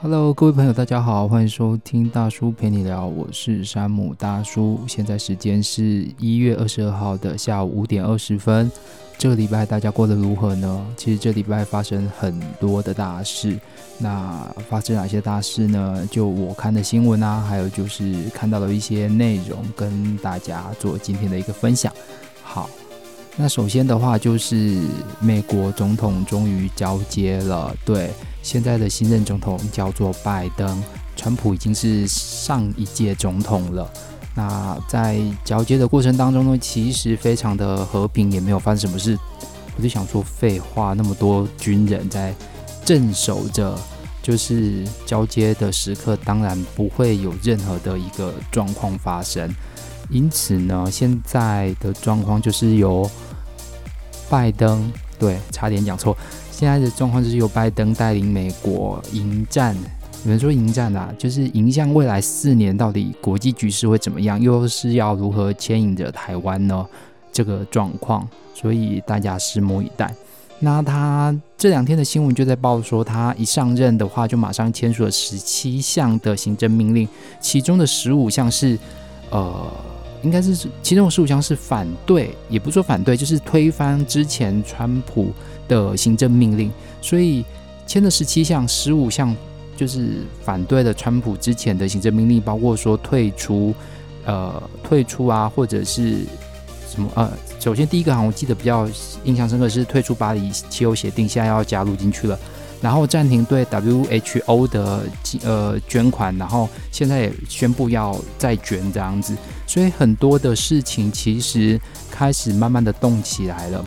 Hello，各位朋友，大家好，欢迎收听大叔陪你聊，我是山姆大叔。现在时间是一月二十二号的下午五点二十分。这个礼拜大家过得如何呢？其实这礼拜发生很多的大事。那发生哪些大事呢？就我看的新闻啊，还有就是看到了一些内容，跟大家做今天的一个分享。好，那首先的话就是美国总统终于交接了，对。现在的新任总统叫做拜登，川普已经是上一届总统了。那在交接的过程当中呢，其实非常的和平，也没有发生什么事。我就想说，废话，那么多军人在镇守着，就是交接的时刻，当然不会有任何的一个状况发生。因此呢，现在的状况就是由拜登，对，差点讲错。现在的状况就是由拜登带领美国迎战，有人说迎战啊，就是迎向未来四年到底国际局势会怎么样，又是要如何牵引着台湾呢？这个状况，所以大家拭目以待。那他这两天的新闻就在报说，他一上任的话，就马上签署了十七项的行政命令，其中的十五项是，呃。应该是其中十五项是反对，也不说反对，就是推翻之前川普的行政命令。所以签了十七项，十五项就是反对了川普之前的行政命令，包括说退出，呃，退出啊，或者是什么呃，首先第一个哈，我记得比较印象深刻是退出巴黎气候协定，现在要加入进去了。然后暂停对 WHO 的呃捐款，然后现在也宣布要再捐这样子，所以很多的事情其实开始慢慢的动起来了。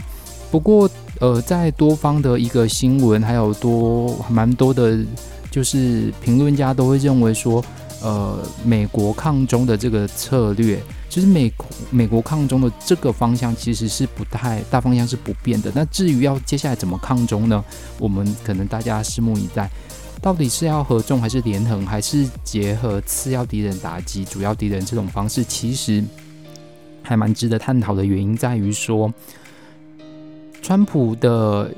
不过呃，在多方的一个新闻，还有多蛮多的，就是评论家都会认为说，呃，美国抗中的这个策略。其实美美国抗中的这个方向其实是不太大方向是不变的。那至于要接下来怎么抗中呢？我们可能大家拭目以待。到底是要合纵还是连横，还是结合次要敌人打击主要敌人这种方式？其实还蛮值得探讨的原因在于说，川普的。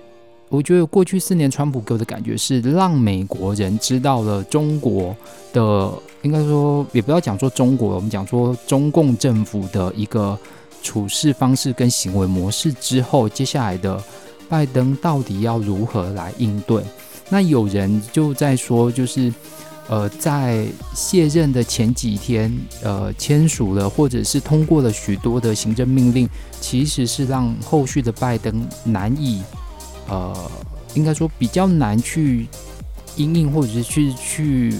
我觉得过去四年，川普给我的感觉是让美国人知道了中国的，应该说也不要讲说中国，我们讲说中共政府的一个处事方式跟行为模式之后，接下来的拜登到底要如何来应对？那有人就在说，就是呃，在卸任的前几天，呃，签署了或者是通过了许多的行政命令，其实是让后续的拜登难以。呃，应该说比较难去因应，或者是去去，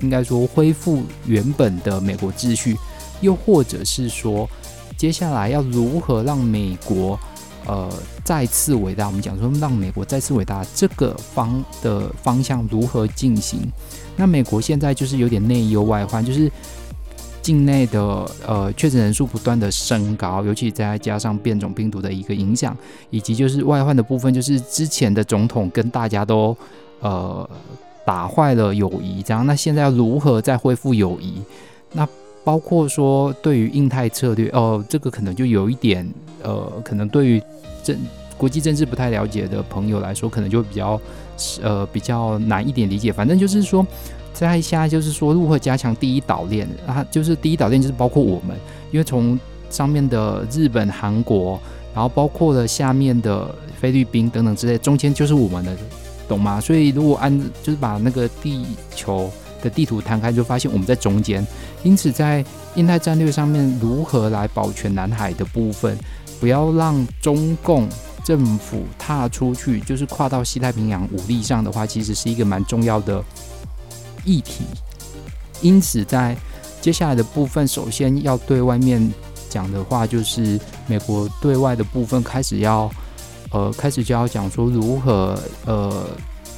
应该说恢复原本的美国秩序，又或者是说，接下来要如何让美国呃再次伟大？我们讲说让美国再次伟大，这个方的方向如何进行？那美国现在就是有点内忧外患，就是。境内的呃确诊人数不断的升高，尤其再加上变种病毒的一个影响，以及就是外患的部分，就是之前的总统跟大家都呃打坏了友谊，这样那现在要如何再恢复友谊？那包括说对于印太策略哦、呃，这个可能就有一点呃，可能对于政国际政治不太了解的朋友来说，可能就比较呃比较难一点理解。反正就是说。在下就是说，如何加强第一岛链啊？就是第一岛链就是包括我们，因为从上面的日本、韩国，然后包括了下面的菲律宾等等之类，中间就是我们的，懂吗？所以如果按就是把那个地球的地图摊开，就发现我们在中间。因此，在印太战略上面，如何来保全南海的部分，不要让中共政府踏出去，就是跨到西太平洋武力上的话，其实是一个蛮重要的。议题，因此在接下来的部分，首先要对外面讲的话，就是美国对外的部分开始要，呃，开始就要讲说如何，呃，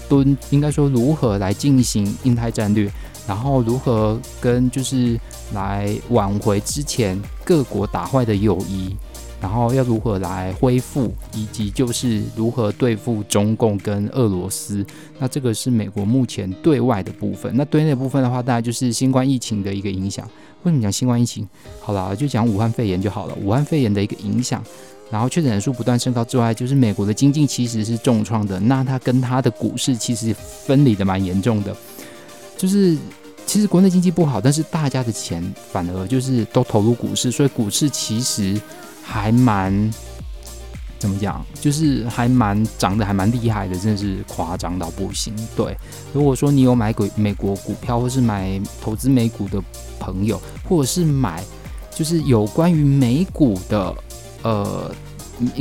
蹲应该说如何来进行印太战略，然后如何跟就是来挽回之前各国打坏的友谊。然后要如何来恢复，以及就是如何对付中共跟俄罗斯，那这个是美国目前对外的部分。那对内部分的话，大概就是新冠疫情的一个影响。为什么讲新冠疫情？好了，就讲武汉肺炎就好了。武汉肺炎的一个影响，然后确诊人数不断升高之外，就是美国的经济其实是重创的。那它跟它的股市其实分离的蛮严重的。就是其实国内经济不好，但是大家的钱反而就是都投入股市，所以股市其实还蛮怎么讲，就是还蛮涨得还蛮厉害的，真的是夸张到不行。对，如果说你有买股美国股票，或是买投资美股的朋友，或者是买就是有关于美股的，呃，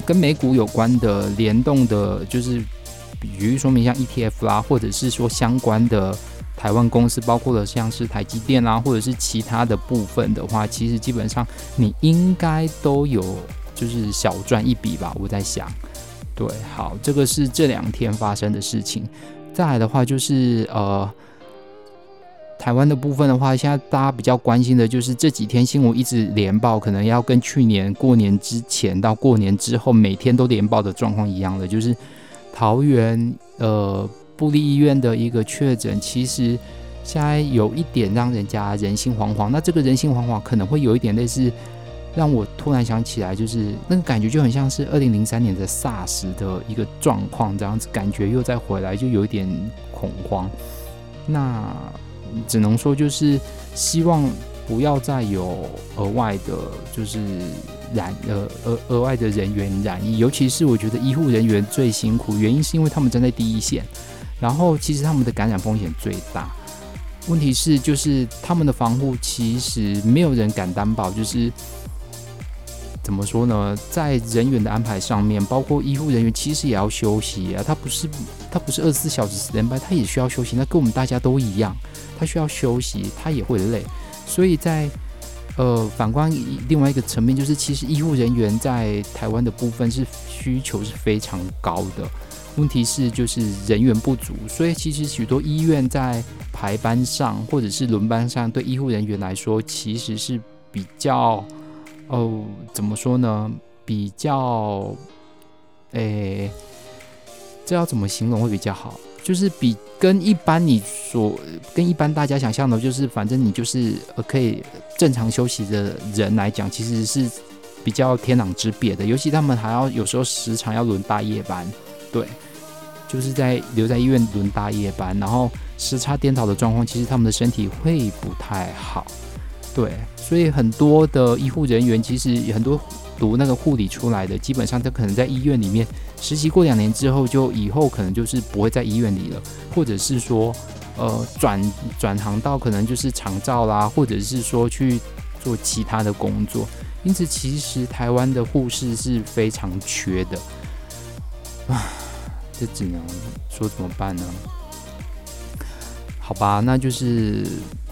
跟美股有关的联动的，就是。比如说明像 ETF 啦，或者是说相关的台湾公司，包括了像是台积电啦，或者是其他的部分的话，其实基本上你应该都有就是小赚一笔吧。我在想，对，好，这个是这两天发生的事情。再来的话就是呃，台湾的部分的话，现在大家比较关心的就是这几天新闻一直连爆，可能要跟去年过年之前到过年之后每天都连爆的状况一样的，就是。桃园呃布立医院的一个确诊，其实现在有一点让人家人心惶惶。那这个人心惶惶可能会有一点类似，让我突然想起来，就是那个感觉就很像是二零零三年的 SARS 的一个状况这样子，感觉又再回来，就有一点恐慌。那只能说就是希望不要再有额外的，就是。染呃额额外的人员染疫，尤其是我觉得医护人员最辛苦，原因是因为他们站在第一线，然后其实他们的感染风险最大。问题是就是他们的防护其实没有人敢担保，就是怎么说呢？在人员的安排上面，包括医护人员其实也要休息啊，他不是他不是二十四小时 standby，他也需要休息，那跟我们大家都一样，他需要休息，他也会累，所以在。呃，反观另外一个层面，就是其实医护人员在台湾的部分是需求是非常高的。问题是就是人员不足，所以其实许多医院在排班上或者是轮班上，对医护人员来说其实是比较，哦，怎么说呢？比较，诶，这要怎么形容会比较好？就是比跟一般你所跟一般大家想象的，就是反正你就是呃可以正常休息的人来讲，其实是比较天壤之别的。尤其他们还要有时候时常要轮大夜班，对，就是在留在医院轮大夜班，然后时差颠倒的状况，其实他们的身体会不太好，对，所以很多的医护人员其实很多。读那个护理出来的，基本上他可能在医院里面实习过两年之后，就以后可能就是不会在医院里了，或者是说，呃，转转行到可能就是长照啦，或者是说去做其他的工作。因此，其实台湾的护士是非常缺的，啊，这只能说怎么办呢？好吧，那就是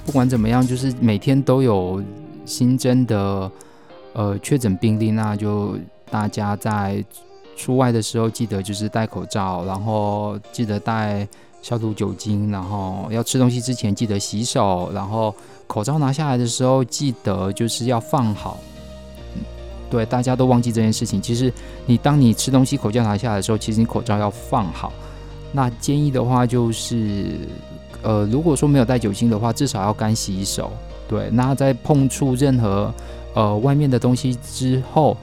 不管怎么样，就是每天都有新增的。呃，确诊病例，那就大家在出外的时候记得就是戴口罩，然后记得带消毒酒精，然后要吃东西之前记得洗手，然后口罩拿下来的时候记得就是要放好。对，大家都忘记这件事情。其实你当你吃东西口罩拿下来的时候，其实你口罩要放好。那建议的话就是，呃，如果说没有带酒精的话，至少要干洗手。对，那在碰触任何。呃，外面的东西之后，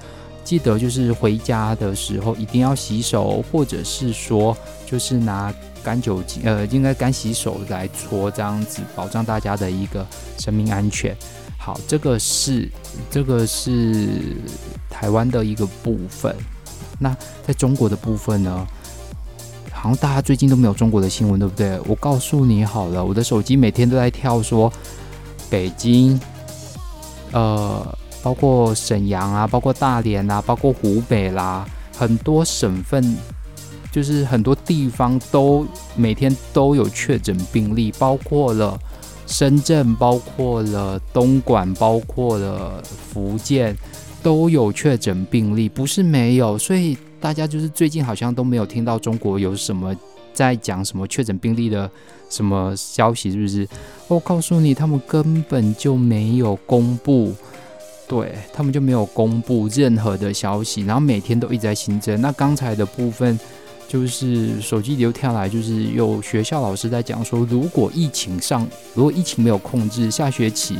记得就是回家的时候一定要洗手，或者是说就是拿干酒精，呃，应该干洗手来搓，这样子保障大家的一个生命安全。好，这个是这个是台湾的一个部分。那在中国的部分呢？好像大家最近都没有中国的新闻，对不对？我告诉你好了，我的手机每天都在跳说北京，呃。包括沈阳啊，包括大连啊，包括湖北啦，很多省份，就是很多地方都每天都有确诊病例，包括了深圳，包括了东莞，包括了福建，都有确诊病例，不是没有。所以大家就是最近好像都没有听到中国有什么在讲什么确诊病例的什么消息，是不是？我告诉你，他们根本就没有公布。对，他们就没有公布任何的消息，然后每天都一直在新增。那刚才的部分就是手机流跳来，就是有学校老师在讲说，如果疫情上，如果疫情没有控制，下学期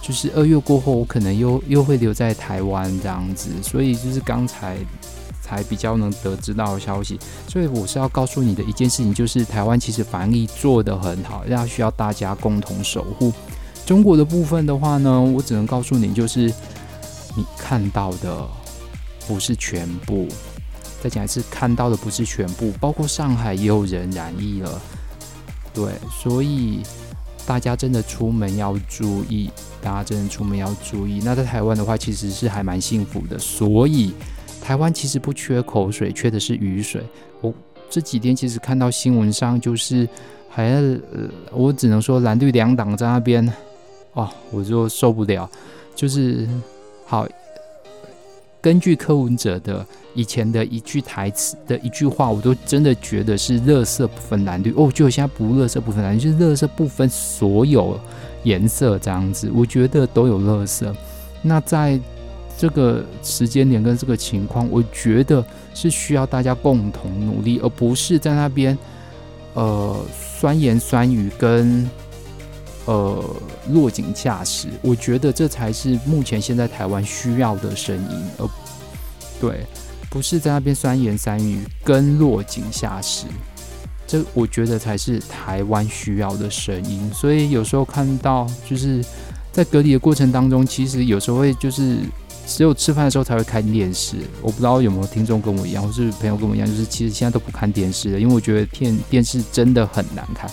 就是二月过后，我可能又又会留在台湾这样子。所以就是刚才才比较能得知到消息。所以我是要告诉你的一件事情，就是台湾其实防疫做得很好，要需要大家共同守护。中国的部分的话呢，我只能告诉你，就是你看到的不是全部。再讲一次，看到的不是全部，包括上海也有人染疫了。对，所以大家真的出门要注意，大家真的出门要注意。那在台湾的话，其实是还蛮幸福的。所以台湾其实不缺口水，缺的是雨水。我这几天其实看到新闻上，就是还呃，我只能说蓝绿两党在那边，哦，我就受不了。就是好，根据柯文哲的。以前的一句台词的一句话，我都真的觉得是“垃圾不分蓝绿”哦，就现在不“垃圾不分蓝绿”，就是“垃圾不分所有颜色”这样子。我觉得都有垃圾。那在这个时间点跟这个情况，我觉得是需要大家共同努力，而不是在那边呃酸言酸语跟呃落井下石。我觉得这才是目前现在台湾需要的声音。而对。不是在那边酸言酸语跟落井下石，这我觉得才是台湾需要的声音。所以有时候看到就是在隔离的过程当中，其实有时候会就是只有吃饭的时候才会看电视。我不知道有没有听众跟我一样，或是朋友跟我一样，就是其实现在都不看电视了，因为我觉得电电视真的很难看。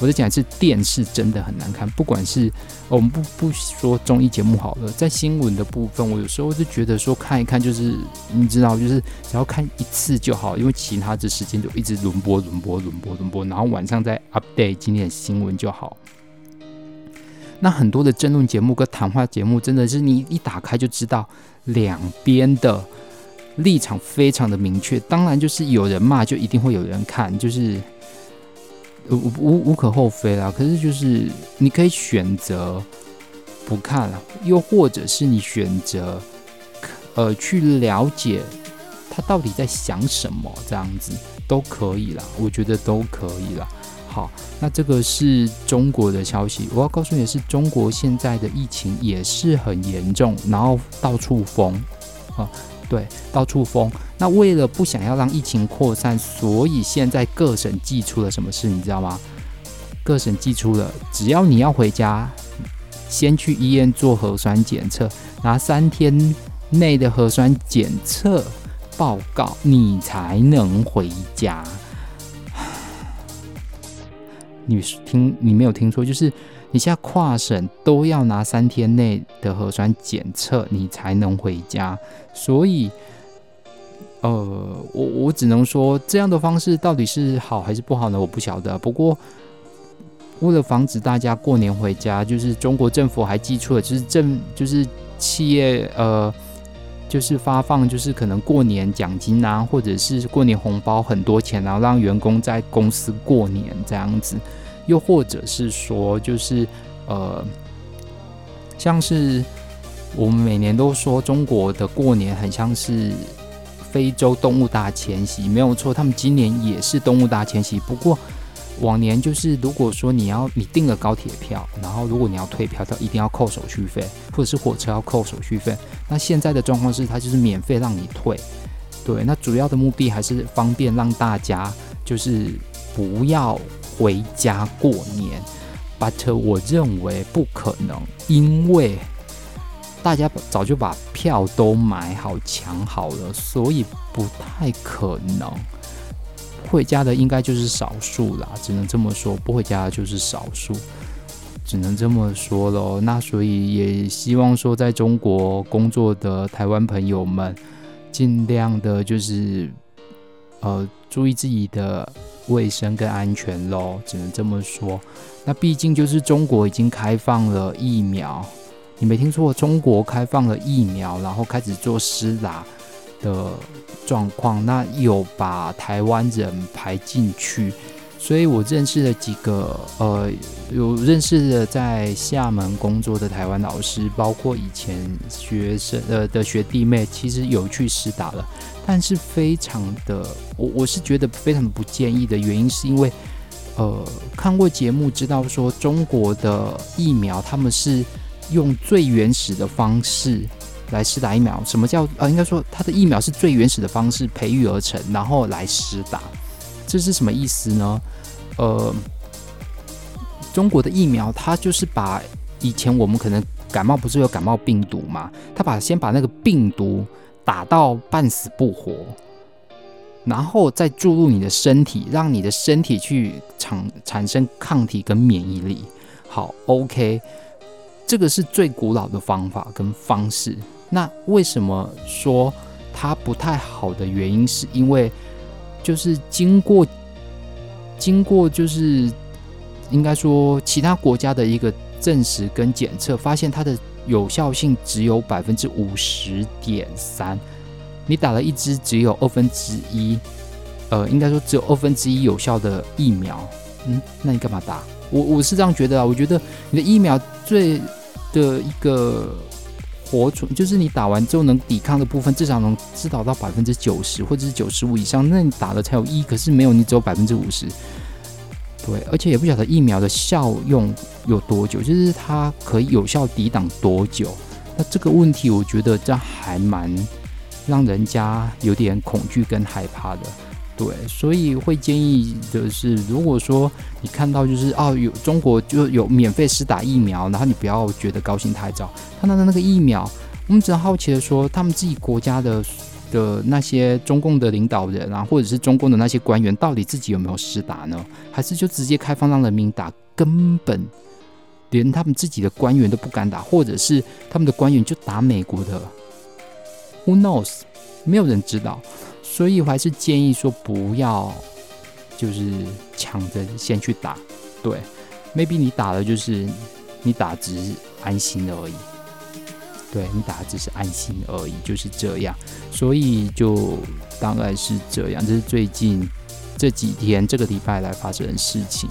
我在讲是电视真的很难看，不管是我们不不说综艺节目好了，在新闻的部分，我有时候就觉得说看一看就是你知道，就是只要看一次就好，因为其他的时间就一直轮播轮播轮播轮播，然后晚上再 update 今天的新闻就好。那很多的争论节目跟谈话节目，真的是你一打开就知道两边的立场非常的明确，当然就是有人骂就一定会有人看，就是。无无无可厚非啦，可是就是你可以选择不看了，又或者是你选择呃去了解他到底在想什么，这样子都可以啦，我觉得都可以啦。好，那这个是中国的消息，我要告诉你的是，中国现在的疫情也是很严重，然后到处封啊。对，到处封。那为了不想要让疫情扩散，所以现在各省寄出了什么事，你知道吗？各省寄出了，只要你要回家，先去医院做核酸检测，拿三天内的核酸检测报告，你才能回家。你听，你没有听错，就是。你现在跨省都要拿三天内的核酸检测，你才能回家。所以，呃，我我只能说这样的方式到底是好还是不好呢？我不晓得。不过，为了防止大家过年回家，就是中国政府还寄出了，就是政就是企业呃，就是发放就是可能过年奖金啊，或者是过年红包很多钱，然后让员工在公司过年这样子。又或者是说，就是呃，像是我们每年都说中国的过年很像是非洲动物大迁徙，没有错，他们今年也是动物大迁徙。不过往年就是，如果说你要你订了高铁票，然后如果你要退票，它一定要扣手续费，或者是火车要扣手续费。那现在的状况是，它就是免费让你退。对，那主要的目的还是方便让大家就是不要。回家过年，but 我认为不可能，因为大家早就把票都买好抢好了，所以不太可能。回家的应该就是少数啦，只能这么说，不回家的就是少数，只能这么说喽。那所以也希望说，在中国工作的台湾朋友们，尽量的就是呃注意自己的。卫生跟安全喽，只能这么说。那毕竟就是中国已经开放了疫苗，你没听错，中国开放了疫苗，然后开始做施打的状况，那有把台湾人排进去。所以我认识了几个，呃，有认识的在厦门工作的台湾老师，包括以前学生呃的学弟妹，其实有去实打了，但是非常的，我我是觉得非常不建议的原因，是因为，呃，看过节目知道说中国的疫苗他们是用最原始的方式来施打疫苗。什么叫呃，应该说它的疫苗是最原始的方式培育而成，然后来施打，这是什么意思呢？呃，中国的疫苗它就是把以前我们可能感冒不是有感冒病毒嘛，它把先把那个病毒打到半死不活。然后再注入你的身体，让你的身体去产产生抗体跟免疫力。好，OK，这个是最古老的方法跟方式。那为什么说它不太好的原因，是因为就是经过经过就是应该说其他国家的一个证实跟检测，发现它的有效性只有百分之五十点三。你打了一支只有二分之一，呃，应该说只有二分之一有效的疫苗，嗯，那你干嘛打？我我是这样觉得啊，我觉得你的疫苗最的一个活存，就是你打完之后能抵抗的部分，至少能至少到百分之九十或者是九十五以上，那你打了才有意义。可是没有，你只有百分之五十，对，而且也不晓得疫苗的效用有多久，就是它可以有效抵挡多久。那这个问题，我觉得这还蛮。让人家有点恐惧跟害怕的，对，所以会建议的是，如果说你看到就是哦，有中国就有免费施打疫苗，然后你不要觉得高兴太早，看到的那个疫苗，我们只好奇的说，他们自己国家的的那些中共的领导人啊，或者是中共的那些官员，到底自己有没有施打呢？还是就直接开放让人民打，根本连他们自己的官员都不敢打，或者是他们的官员就打美国的？Who knows？没有人知道，所以我还是建议说不要，就是抢着先去打。对，maybe 你打的就是你打只是安心而已。对，你打只是安心而已，就是这样。所以就大概是这样，这是最近这几天这个礼拜来发生的事情。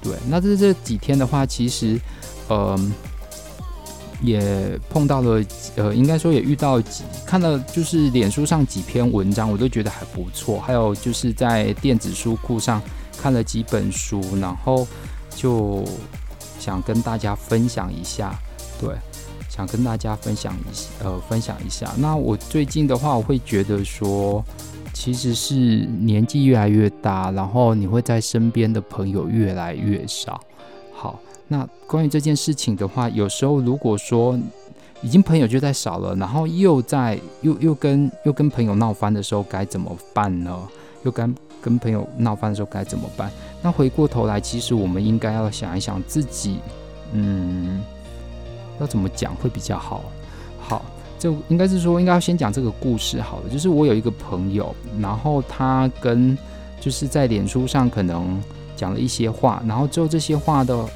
对，那这这几天的话，其实，嗯、也碰到了，呃，应该说也遇到几，看到就是脸书上几篇文章，我都觉得还不错。还有就是在电子书库上看了几本书，然后就想跟大家分享一下，对，想跟大家分享一下，呃，分享一下。那我最近的话，我会觉得说，其实是年纪越来越大，然后你会在身边的朋友越来越少。那关于这件事情的话，有时候如果说已经朋友就在少了，然后又在又又跟又跟朋友闹翻的时候，该怎么办呢？又跟跟朋友闹翻的时候该怎么办？那回过头来，其实我们应该要想一想自己，嗯，要怎么讲会比较好？好，就应该是说，应该要先讲这个故事好了。就是我有一个朋友，然后他跟就是在脸书上可能讲了一些话，然后之后这些话的。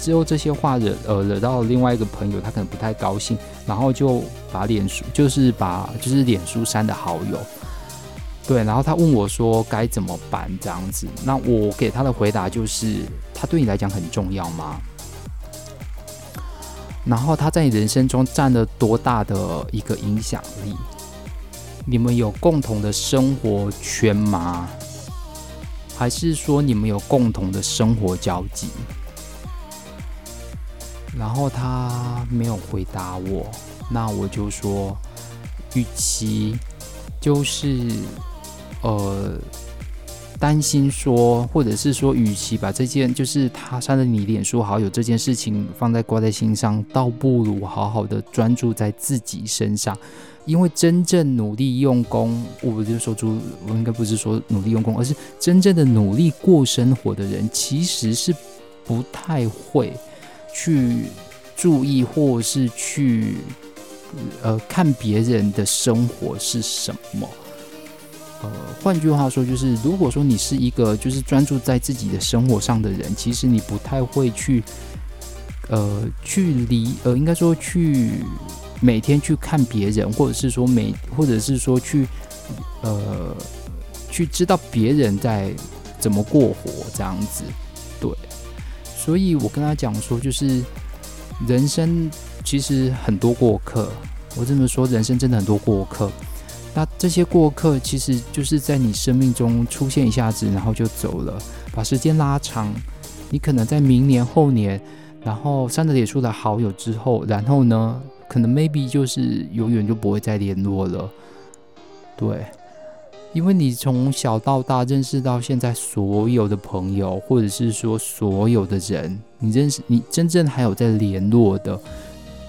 之后这些话惹呃惹到另外一个朋友，他可能不太高兴，然后就把脸书就是把就是脸书删的好友，对，然后他问我说该怎么办这样子，那我给他的回答就是他对你来讲很重要吗？然后他在你人生中占了多大的一个影响力？你们有共同的生活圈吗？还是说你们有共同的生活交集？然后他没有回答我，那我就说，与其就是呃担心说，或者是说，与其把这件就是他删了你脸书好友这件事情放在挂在心上，倒不如好好的专注在自己身上，因为真正努力用功，我不是说出，我应该不是说努力用功，而是真正的努力过生活的人，其实是不太会。去注意，或是去呃看别人的生活是什么？呃，换句话说，就是如果说你是一个就是专注在自己的生活上的人，其实你不太会去呃去离呃，应该说去每天去看别人，或者是说每或者是说去呃去知道别人在怎么过活这样子，对。所以我跟他讲说，就是人生其实很多过客。我这么说，人生真的很多过客。那这些过客其实就是在你生命中出现一下子，然后就走了。把时间拉长，你可能在明年、后年，然后删了脸书的好友之后，然后呢，可能 maybe 就是永远就不会再联络了。对，因为你从小到大认识到现在所有的朋友，或者是说所有的人，你认识你真正还有在联络的，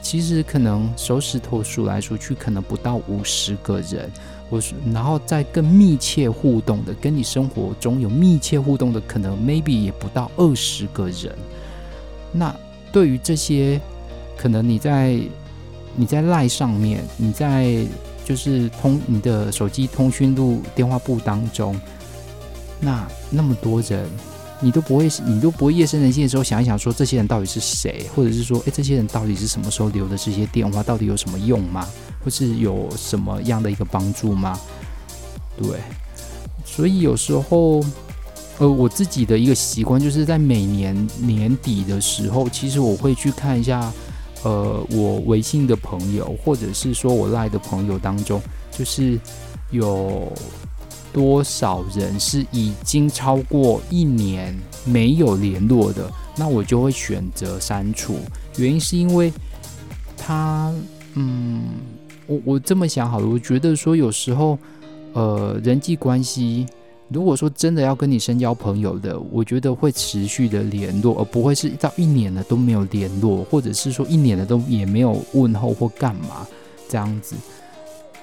其实可能手指头数来数去，可能不到五十个人。或是然后再更密切互动的，跟你生活中有密切互动的，可能 maybe 也不到二十个人。那对于这些，可能你在你在赖上面，你在就是通你的手机通讯录电话簿当中，那那么多人，你都不会，你都不会夜深人静的时候想一想，说这些人到底是谁，或者是说，诶，这些人到底是什么时候留的这些电话，到底有什么用吗？或是有什么样的一个帮助吗？对，所以有时候，呃，我自己的一个习惯就是在每年年底的时候，其实我会去看一下，呃，我微信的朋友，或者是说我赖的朋友当中，就是有多少人是已经超过一年没有联络的，那我就会选择删除。原因是因为他，嗯。我我这么想好了，我觉得说有时候，呃，人际关系，如果说真的要跟你深交朋友的，我觉得会持续的联络，而不会是到一年了都没有联络，或者是说一年了都也没有问候或干嘛这样子，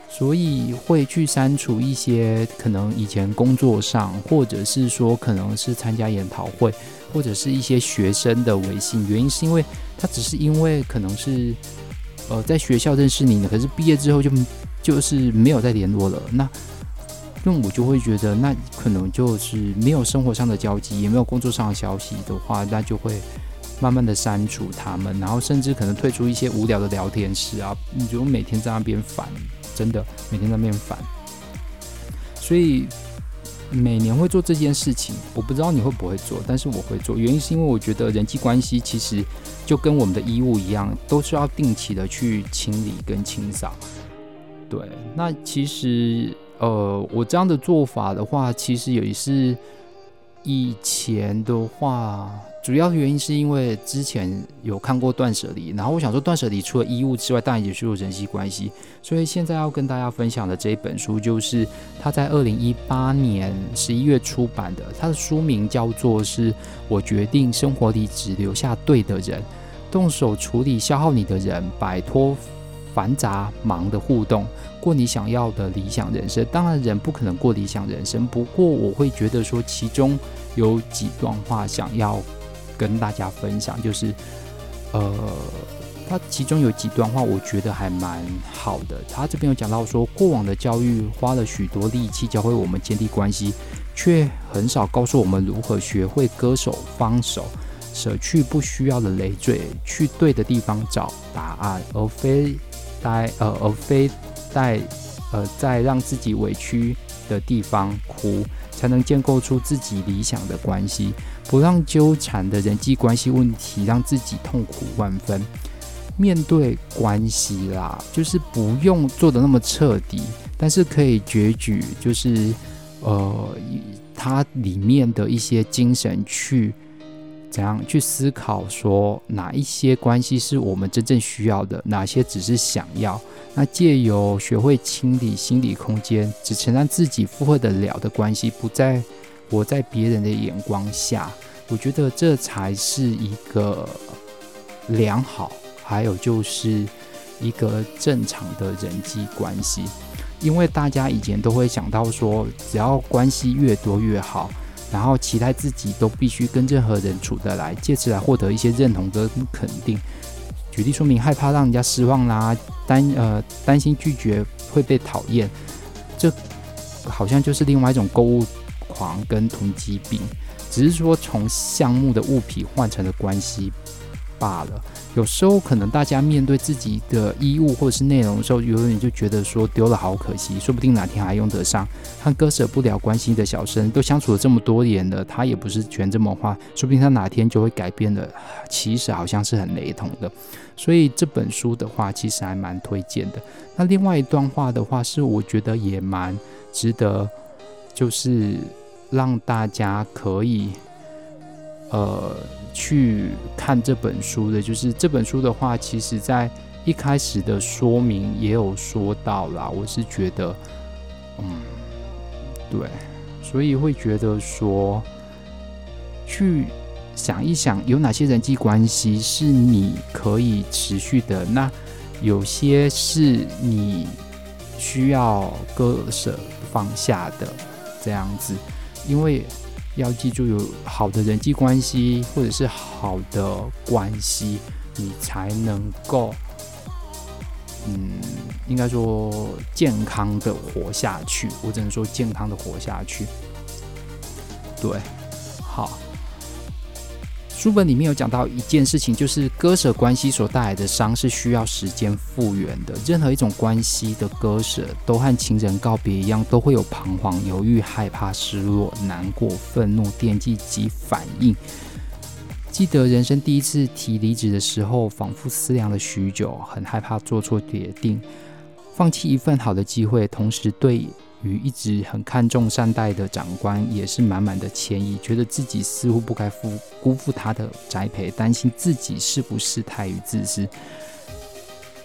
所以会去删除一些可能以前工作上，或者是说可能是参加研讨会，或者是一些学生的微信，原因是因为他只是因为可能是。呃，在学校认识你呢，可是毕业之后就就是没有再联络了。那那我就会觉得，那可能就是没有生活上的交集，也没有工作上的消息的话，那就会慢慢的删除他们，然后甚至可能退出一些无聊的聊天室啊，你就每天在那边烦，真的每天在那边烦。所以每年会做这件事情，我不知道你会不会做，但是我会做，原因是因为我觉得人际关系其实。就跟我们的衣物一样，都是要定期的去清理跟清扫。对，那其实呃，我这样的做法的话，其实也是以前的话，主要原因是因为之前有看过断舍离，然后我想说断舍离除了衣物之外，当然也是有人际关系，所以现在要跟大家分享的这一本书，就是他在二零一八年十一月出版的，它的书名叫做是《我决定生活里只留下对的人》。动手处理消耗你的人，摆脱繁杂忙的互动，过你想要的理想人生。当然，人不可能过理想人生，不过我会觉得说，其中有几段话想要跟大家分享，就是，呃，他其中有几段话，我觉得还蛮好的。他这边有讲到说，过往的教育花了许多力气教会我们建立关系，却很少告诉我们如何学会割手放手。舍去不需要的累赘，去对的地方找答案，而非待呃，而非在呃，在让自己委屈的地方哭，才能建构出自己理想的关系。不让纠缠的人际关系问题让自己痛苦万分。面对关系啦，就是不用做的那么彻底，但是可以攫取，就是呃，它里面的一些精神去。怎样去思考？说哪一些关系是我们真正需要的，哪些只是想要？那借由学会清理心理空间，只承担自己负荷得了的关系，不再活在别人的眼光下。我觉得这才是一个良好，还有就是一个正常的人际关系。因为大家以前都会想到说，只要关系越多越好。然后期待自己都必须跟任何人处得来，借此来获得一些认同跟肯定。举例说明，害怕让人家失望啦，担呃担心拒绝会被讨厌，这好像就是另外一种购物狂跟囤积病，只是说从项目的物品换成了关系罢了。有时候可能大家面对自己的衣物或者是内容的时候，有人就觉得说丢了好可惜，说不定哪天还用得上。和割舍不了关系的小生都相处了这么多年了，他也不是全这么画，说不定他哪天就会改变了。其实好像是很雷同的，所以这本书的话其实还蛮推荐的。那另外一段话的话是我觉得也蛮值得，就是让大家可以呃。去看这本书的，就是这本书的话，其实在一开始的说明也有说到啦，我是觉得，嗯，对，所以会觉得说，去想一想有哪些人际关系是你可以持续的，那有些是你需要割舍放下的这样子，因为。要记住，有好的人际关系，或者是好的关系，你才能够，嗯，应该说健康的活下去。我只能说健康的活下去。对，好。书本里面有讲到一件事情，就是割舍关系所带来的伤是需要时间复原的。任何一种关系的割舍，都和情人告别一样，都会有彷徨、犹豫、害怕、失落、难过、愤怒、惦记及反应。记得人生第一次提离职的时候，仿佛思量了许久，很害怕做错决定，放弃一份好的机会，同时对。与一直很看重善待的长官也是满满的歉意，觉得自己似乎不该负辜负他的栽培，担心自己是不是太于自私。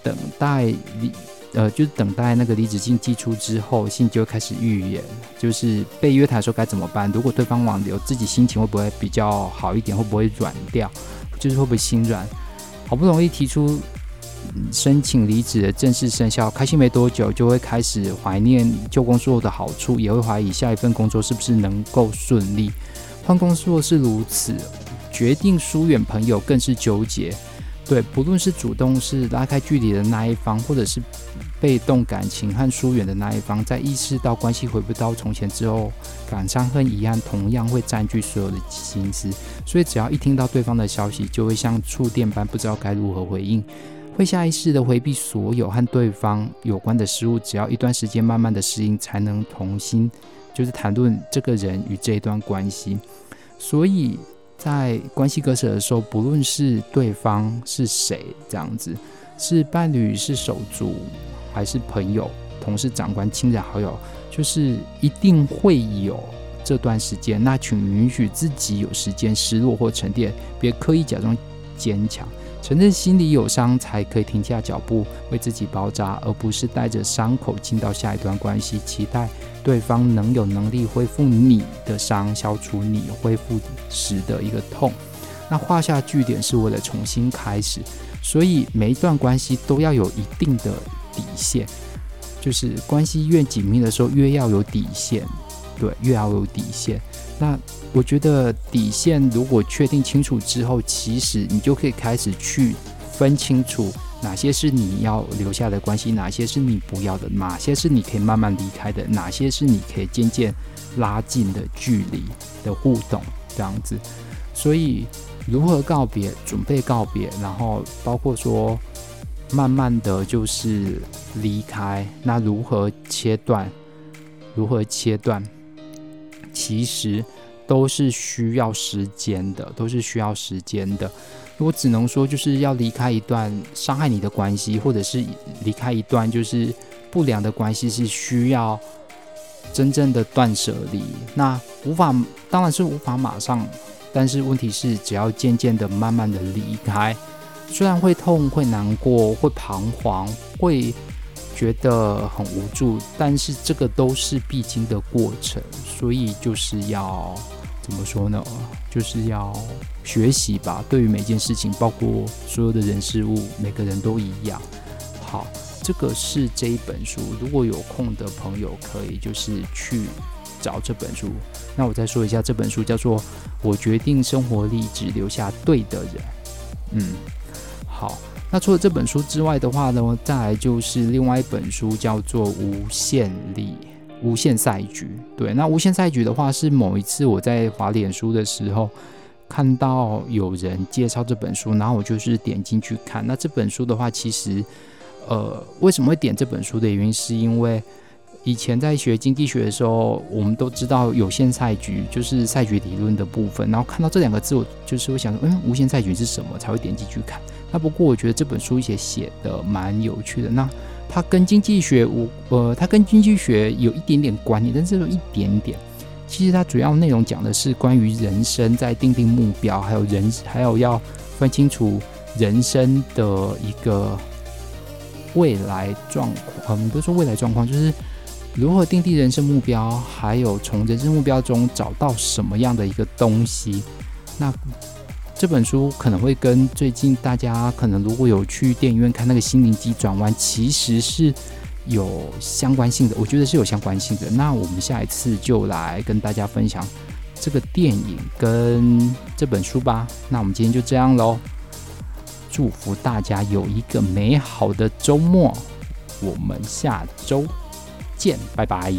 等待离呃，就是等待那个离职信寄出之后，信就开始预言，就是被约谈的时候该怎么办？如果对方挽留，自己心情会不会比较好一点？会不会软掉？就是会不会心软？好不容易提出。申请离职的正式生效，开心没多久，就会开始怀念旧工作的好处，也会怀疑下一份工作是不是能够顺利。换工作是如此，决定疏远朋友更是纠结。对，不论是主动是拉开距离的那一方，或者是被动感情和疏远的那一方，在意识到关系回不到从前之后，感伤和遗憾同样会占据所有的心思。所以，只要一听到对方的消息，就会像触电般，不知道该如何回应。会下意识的回避所有和对方有关的事物，只要一段时间慢慢的适应，才能重新就是谈论这个人与这一段关系。所以在关系割舍的时候，不论是对方是谁，这样子是伴侣、是手足，还是朋友、同事、长官、亲人、好友，就是一定会有这段时间。那请允许自己有时间失落或沉淀，别刻意假装坚强。承认心里有伤，才可以停下脚步，为自己包扎，而不是带着伤口进到下一段关系，期待对方能有能力恢复你的伤，消除你恢复时的一个痛。那画下句点是为了重新开始，所以每一段关系都要有一定的底线，就是关系越紧密的时候，越要有底线，对，越要有底线。那我觉得底线如果确定清楚之后，其实你就可以开始去分清楚哪些是你要留下的关系，哪些是你不要的，哪些是你可以慢慢离开的，哪些是你可以渐渐拉近的距离的互动，这样子。所以如何告别，准备告别，然后包括说慢慢的就是离开，那如何切断？如何切断？其实都是需要时间的，都是需要时间的。我只能说，就是要离开一段伤害你的关系，或者是离开一段就是不良的关系，是需要真正的断舍离。那无法，当然是无法马上，但是问题是，只要渐渐的、慢慢的离开，虽然会痛、会难过、会彷徨、会。觉得很无助，但是这个都是必经的过程，所以就是要怎么说呢？就是要学习吧。对于每件事情，包括所有的人事物，每个人都一样。好，这个是这一本书。如果有空的朋友，可以就是去找这本书。那我再说一下，这本书叫做《我决定生活力只留下对的人》。嗯，好。那除了这本书之外的话呢，再来就是另外一本书，叫做《无限力无限赛局》。对，那《无限赛局》的话，是某一次我在滑脸书的时候看到有人介绍这本书，然后我就是点进去看。那这本书的话，其实呃，为什么会点这本书的原因，是因为以前在学经济学的时候，我们都知道有限赛局就是赛局理论的部分，然后看到这两个字，我就是会想，嗯，无限赛局是什么？才会点进去看。那不过我觉得这本书也写的蛮有趣的。那它跟经济学无呃，它跟经济学有一点点关联，但是有一点点。其实它主要内容讲的是关于人生在定定目标，还有人还有要分清楚人生的一个未来状况，嗯，不是说未来状况，就是如何定定人生目标，还有从人生目标中找到什么样的一个东西。那这本书可能会跟最近大家可能如果有去电影院看那个《心灵急转弯》，其实是有相关性的，我觉得是有相关性的。那我们下一次就来跟大家分享这个电影跟这本书吧。那我们今天就这样喽。祝福大家有一个美好的周末，我们下周见，拜拜。